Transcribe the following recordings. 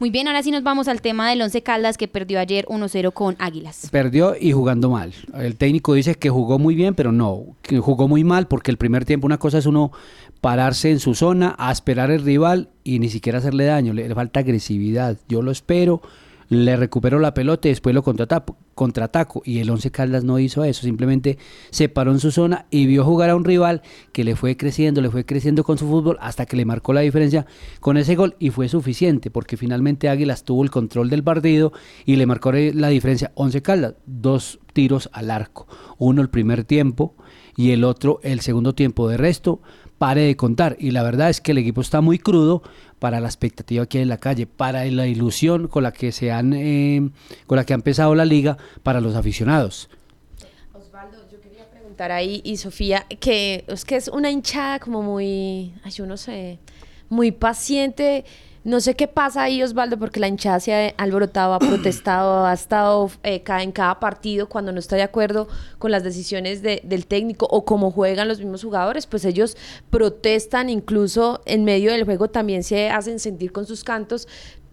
Muy bien, ahora sí nos vamos al tema del Once Caldas que perdió ayer 1-0 con Águilas. Perdió y jugando mal. El técnico dice que jugó muy bien, pero no, que jugó muy mal porque el primer tiempo una cosa es uno pararse en su zona a esperar el rival y ni siquiera hacerle daño, le, le falta agresividad. Yo lo espero le recuperó la pelota y después lo contrataco, contraataco. Y el Once Caldas no hizo eso, simplemente se paró en su zona y vio jugar a un rival que le fue creciendo, le fue creciendo con su fútbol hasta que le marcó la diferencia con ese gol y fue suficiente porque finalmente Águilas tuvo el control del partido y le marcó la diferencia. Once Caldas, dos tiros al arco, uno el primer tiempo y el otro el segundo tiempo. De resto, pare de contar. Y la verdad es que el equipo está muy crudo para la expectativa que hay en la calle, para la ilusión con la que se han, eh, con la que ha empezado la liga para los aficionados. Osvaldo, yo quería preguntar ahí y Sofía que es que es una hinchada como muy, ay, yo no sé, muy paciente. No sé qué pasa ahí, Osvaldo, porque la hinchada se ha alborotado, ha protestado, ha estado eh, en cada partido cuando no está de acuerdo con las decisiones del técnico o cómo juegan los mismos jugadores, pues ellos protestan, incluso en medio del juego también se hacen sentir con sus cantos,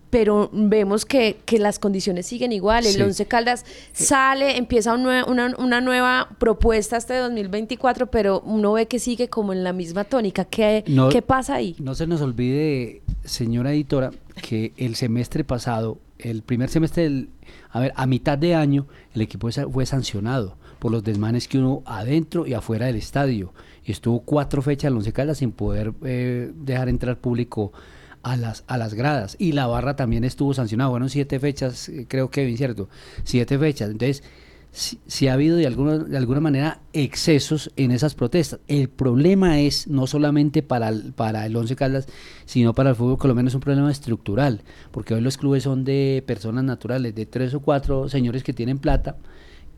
pero vemos que, las condiciones siguen igual. El Once Caldas sale, empieza una, una, nueva propuesta este 2024, pero uno ve que sigue como en la misma tónica. ¿Qué, ¿qué pasa ahí? No se nos olvide, señora editora, que el semestre pasado, el primer semestre, a ver, a mitad de año, el equipo fue sancionado por los desmanes que hubo adentro y afuera del estadio. Y estuvo cuatro fechas el Once Caldas sin poder eh, dejar entrar público a las, a las gradas. Y la barra también estuvo sancionada. Bueno, siete fechas, eh, creo que, ¿cierto? Siete fechas. Entonces, si, ha habido de alguna, de alguna manera excesos en esas protestas. El problema es no solamente para el, para el Once Caldas, sino para el fútbol colombiano es un problema estructural, porque hoy los clubes son de personas naturales, de tres o cuatro señores que tienen plata,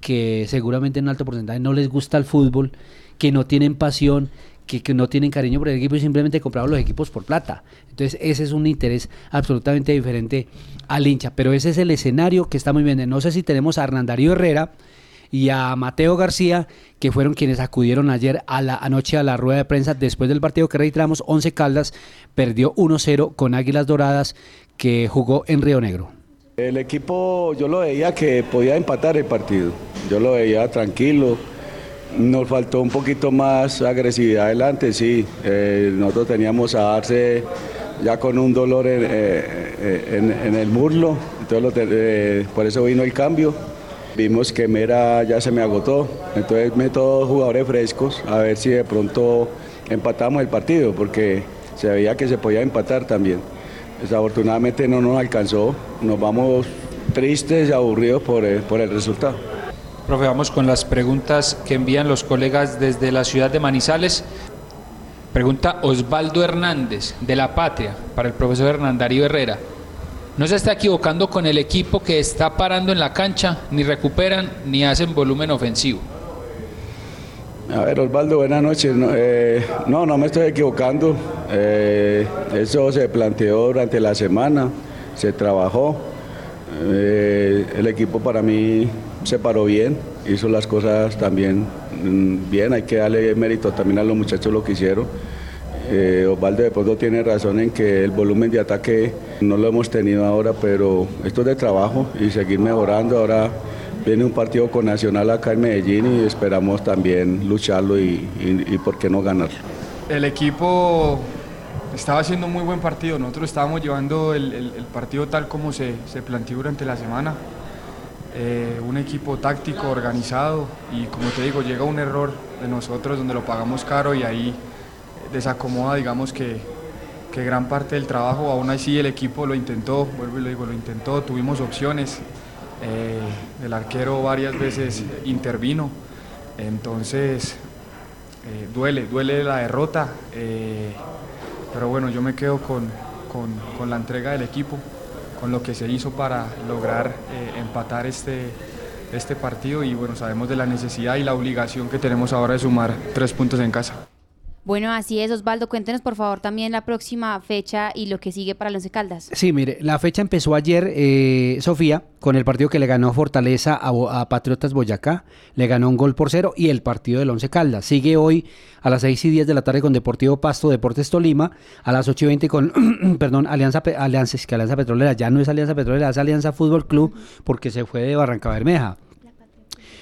que seguramente en alto porcentaje no les gusta el fútbol, que no tienen pasión, que, no tienen cariño por el equipo y simplemente compraron los equipos por plata. Entonces ese es un interés absolutamente diferente al hincha, pero ese es el escenario que está muy bien. No sé si tenemos a Hernandario Herrera y a Mateo García, que fueron quienes acudieron ayer a la anoche a la rueda de prensa después del partido que registramos. 11 Caldas perdió 1-0 con Águilas Doradas que jugó en Río Negro. El equipo yo lo veía que podía empatar el partido. Yo lo veía tranquilo nos faltó un poquito más agresividad adelante, sí. Eh, nosotros teníamos a darse ya con un dolor en, eh, el muslo, entonces eh, por eso vino el cambio. Vimos que Mera ya se me agotó, entonces meto jugadores frescos a ver si de pronto empatamos el partido, porque se veía que se podía empatar también. Desafortunadamente no nos alcanzó, nos vamos tristes y aburridos por el resultado. Profe, vamos con las preguntas que envían los colegas desde la ciudad de Manizales. Pregunta Osvaldo Hernández, de La Patria, para el profesor Hernandario Herrera. No se está equivocando con el equipo que está parando en la cancha, ni recuperan ni hacen volumen ofensivo. A ver, Osvaldo, buenas noches. No, eh, no, me estoy equivocando. Eh, eso se planteó durante la semana, se trabajó. Eh, el equipo para mí se paró bien, hizo las cosas también mm, bien, hay que darle mérito también a los muchachos lo que hicieron. Eh, Osvaldo de pronto tiene razón en que el volumen de ataque no lo hemos tenido ahora, pero esto es de trabajo y seguir mejorando. Ahora viene un partido con Nacional acá en Medellín y esperamos también lucharlo y, por qué no ganarlo. El equipo estaba haciendo un muy buen partido, nosotros estábamos llevando el, partido tal como se, se planteó durante la semana. Eh, un equipo táctico, organizado y como te digo, llega un error de nosotros donde lo pagamos caro y ahí desacomoda, digamos que, que gran parte del trabajo, aún así el equipo lo intentó, vuelvo y lo digo, lo intentó, tuvimos opciones, eh, el arquero varias veces intervino, entonces eh, duele, duele la derrota, pero bueno, yo me quedo con, con, con la entrega del equipo con lo que se hizo para lograr eh, empatar este, este partido y bueno, sabemos de la necesidad y la obligación que tenemos ahora de sumar tres puntos en casa. Bueno, así es, Osvaldo. Cuéntenos por favor también la próxima fecha y lo que sigue para el Once Caldas. Sí, mire, la fecha empezó ayer, eh, Sofía, con el partido que le ganó Fortaleza a, a Patriotas Boyacá, le ganó un gol por cero y el partido del Once Caldas. Sigue hoy a las 6 y 10 de la tarde con Deportivo Pasto, Deportes Tolima, a las 8 y 20 con, perdón, Alianza, Alianza, es Alianza Petrolera, ya no es Alianza Petrolera, es Alianza Fútbol Club porque se fue de Barranca Bermeja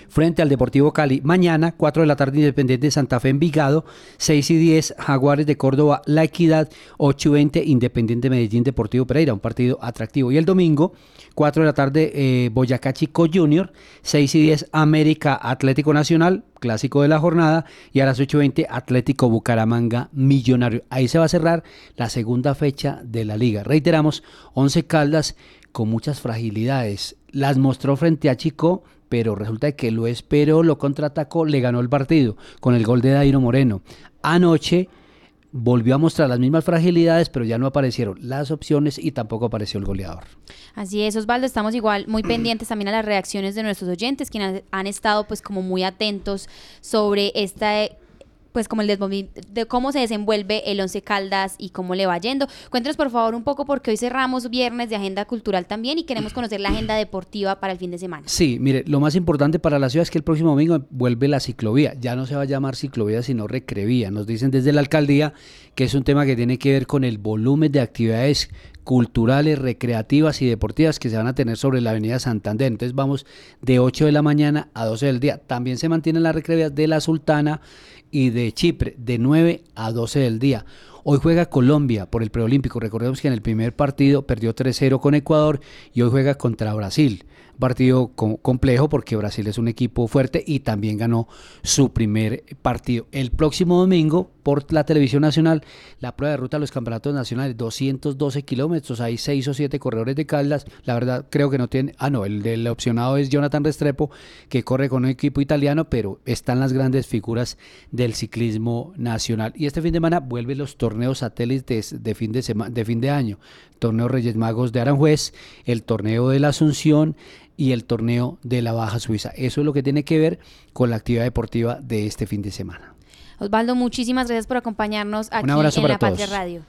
frente al Deportivo Cali. Mañana, 4 de la tarde, Independiente de Santa Fe Envigado, 6 y 10, Jaguares de Córdoba, La Equidad, 8 y 20, Independiente Medellín, Deportivo Pereira, un partido atractivo. Y el domingo, 4 de la tarde, eh, Boyacá Chico Junior, 6 y 10, América Atlético Nacional, clásico de la jornada, y a las 8 y 20, Atlético Bucaramanga Millonario. Ahí se va a cerrar la segunda fecha de la liga. Reiteramos, 11 Caldas con muchas fragilidades. Las mostró frente a Chico, pero resulta que lo esperó, lo contraatacó, le ganó el partido con el gol de Dairo Moreno. Anoche volvió a mostrar las mismas fragilidades, pero ya no aparecieron las opciones y tampoco apareció el goleador. Así es, Osvaldo, estamos igual muy pendientes también a las reacciones de nuestros oyentes, quienes han estado pues como muy atentos sobre esta pues como el de cómo se desenvuelve el Once Caldas y cómo le va yendo. Cuéntenos por favor un poco porque hoy cerramos viernes de agenda cultural también y queremos conocer la agenda deportiva para el fin de semana. Sí, mire, lo más importante para la ciudad es que el próximo domingo vuelve la ciclovía. Ya no se va a llamar ciclovía, sino recrevía. Nos dicen desde la alcaldía que es un tema que tiene que ver con el volumen de actividades culturales, recreativas y deportivas que se van a tener sobre la avenida Santander. Entonces vamos de 8 de la mañana a 12 del día. También se mantienen las recreavías de la Sultana y de Chipre de 9 a 12 del día. Hoy juega Colombia por el preolímpico. Recordemos que en el primer partido perdió 3-0 con Ecuador y hoy juega contra Brasil. Partido co- complejo porque Brasil es un equipo fuerte y también ganó su primer partido. El próximo domingo por la televisión nacional la prueba de ruta a los campeonatos nacionales, 212 kilómetros, hay 6 o 7 corredores de Caldas. La verdad creo que no tiene, ah no, el del opcionado es Jonathan Restrepo que corre con un equipo italiano, pero están las grandes figuras del ciclismo nacional. Y este fin de semana vuelven los torneos satélites de fin de, sema- de fin de año. Torneo Reyes Magos de Aranjuez, el torneo de la Asunción y el torneo de la Baja Suiza. Eso es lo que tiene que ver con la actividad deportiva de este fin de semana. Osvaldo, muchísimas gracias por acompañarnos aquí en La Patria. Radio.